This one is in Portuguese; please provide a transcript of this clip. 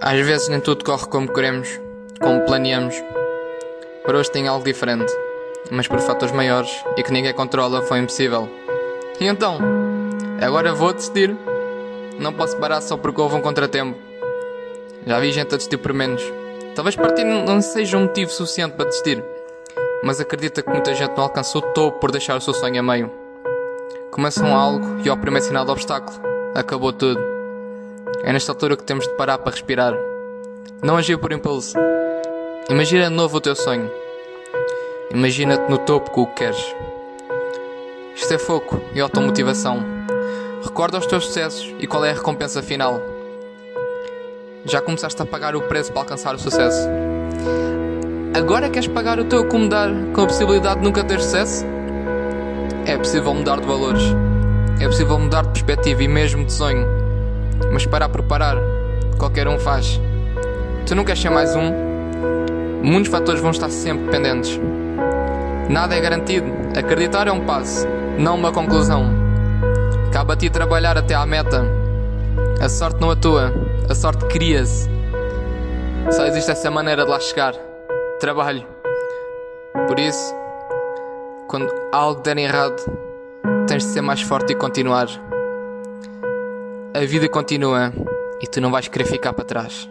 Às vezes nem tudo corre como queremos, como planeamos. Para hoje tem algo diferente, mas por fatores maiores e que ninguém controla foi impossível. E então? Agora vou desistir. Não posso parar só porque houve um contratempo. Já vi gente a desistir por menos. Talvez partir não seja um motivo suficiente para desistir, mas acredita que muita gente não alcançou o topo por deixar o seu sonho a meio. Começam algo e ao primeiro sinal de obstáculo, acabou tudo. É nesta altura que temos de parar para respirar. Não agir por impulso. Imagina de novo o teu sonho. Imagina-te no topo com o que queres. Isto é foco e automotivação. Recorda os teus sucessos e qual é a recompensa final. Já começaste a pagar o preço para alcançar o sucesso. Agora queres pagar o teu acomodar com a possibilidade de nunca ter sucesso? É possível mudar de valores. É possível mudar de perspectiva e mesmo de sonho. Mas parar por parar, qualquer um faz. Tu não queres ser mais um? Muitos fatores vão estar sempre pendentes. Nada é garantido. Acreditar é um passo, não uma conclusão. Cabe a ti trabalhar até à meta. A sorte não atua, a sorte cria-se. Só existe essa maneira de lá chegar. Trabalho. Por isso, quando algo der errado, tens de ser mais forte e continuar. A vida continua e tu não vais querer ficar para trás.